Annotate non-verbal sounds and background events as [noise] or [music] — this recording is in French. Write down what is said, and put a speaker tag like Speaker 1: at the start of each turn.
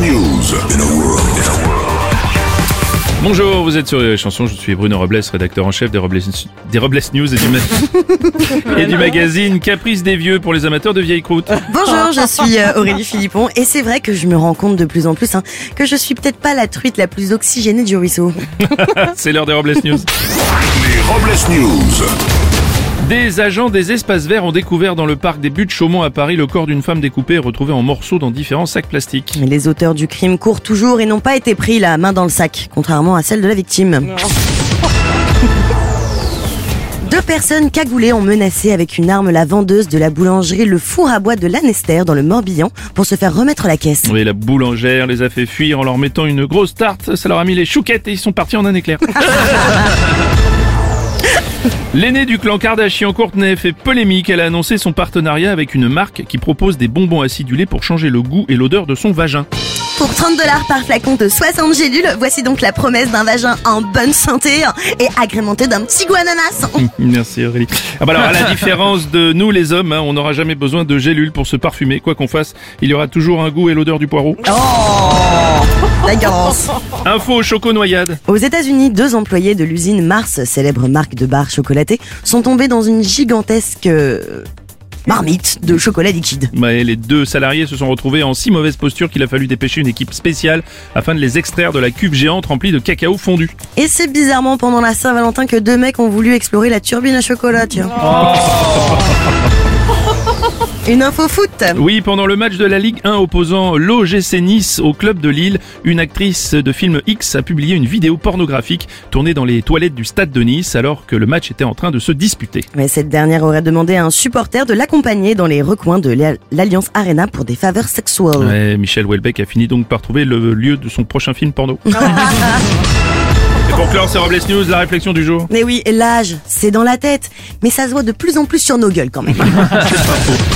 Speaker 1: News. In a world.
Speaker 2: Bonjour, vous êtes sur les chansons, je suis Bruno Robles, rédacteur en chef des Robles, des Robles News et du, ma- [laughs] et du magazine Caprice des Vieux pour les amateurs de vieilles croûtes.
Speaker 3: Bonjour, je suis euh, [laughs] Aurélie Philippon et c'est vrai que je me rends compte de plus en plus hein, que je suis peut-être pas la truite la plus oxygénée du ruisseau. [laughs]
Speaker 2: C'est l'heure des Robles News.
Speaker 1: Les Robles News.
Speaker 2: Des agents des espaces verts ont découvert dans le parc des Buttes Chaumont à Paris le corps d'une femme découpée et retrouvée en morceaux dans différents sacs plastiques.
Speaker 3: Les auteurs du crime courent toujours et n'ont pas été pris la main dans le sac, contrairement à celle de la victime. [laughs] Deux personnes cagoulées ont menacé avec une arme la vendeuse de la boulangerie Le Four à Bois de Lanester dans le Morbihan pour se faire remettre la caisse.
Speaker 2: Oui, la boulangère les a fait fuir en leur mettant une grosse tarte, ça leur a mis les chouquettes et ils sont partis en un éclair. [laughs] L'aîné du clan Kardashian Courtenay fait polémique. Elle a annoncé son partenariat avec une marque qui propose des bonbons acidulés pour changer le goût et l'odeur de son vagin.
Speaker 3: Pour 30 dollars par flacon de 60 gélules, voici donc la promesse d'un vagin en bonne santé et agrémenté d'un petit goût ananas. [laughs]
Speaker 2: Merci Aurélie. Ah bah alors, à la [laughs] différence de nous les hommes, hein, on n'aura jamais besoin de gélules pour se parfumer. Quoi qu'on fasse, il y aura toujours un goût et l'odeur du poireau.
Speaker 3: La garance.
Speaker 2: Info choco noyade.
Speaker 3: Aux États-Unis, deux employés de l'usine Mars, célèbre marque de barres chocolatées, sont tombés dans une gigantesque euh, marmite de chocolat liquide.
Speaker 2: Ouais, les deux salariés se sont retrouvés en si mauvaise posture qu'il a fallu dépêcher une équipe spéciale afin de les extraire de la cuve géante remplie de cacao fondu.
Speaker 3: Et c'est bizarrement pendant la Saint-Valentin que deux mecs ont voulu explorer la turbine à chocolat, tiens. Une info foot.
Speaker 2: Oui, pendant le match de la Ligue 1 opposant l'OGC Nice au club de Lille, une actrice de film X a publié une vidéo pornographique tournée dans les toilettes du stade de Nice alors que le match était en train de se disputer.
Speaker 3: Mais cette dernière aurait demandé à un supporter de l'accompagner dans les recoins de l'A- l'Alliance Arena pour des faveurs sexuelles.
Speaker 2: Ouais, Michel Houellebecq a fini donc par trouver le lieu de son prochain film porno. [laughs] Et pour clore ces Robles News, la réflexion du jour.
Speaker 3: Mais oui, l'âge, c'est dans la tête. Mais ça se voit de plus en plus sur nos gueules quand même. [laughs]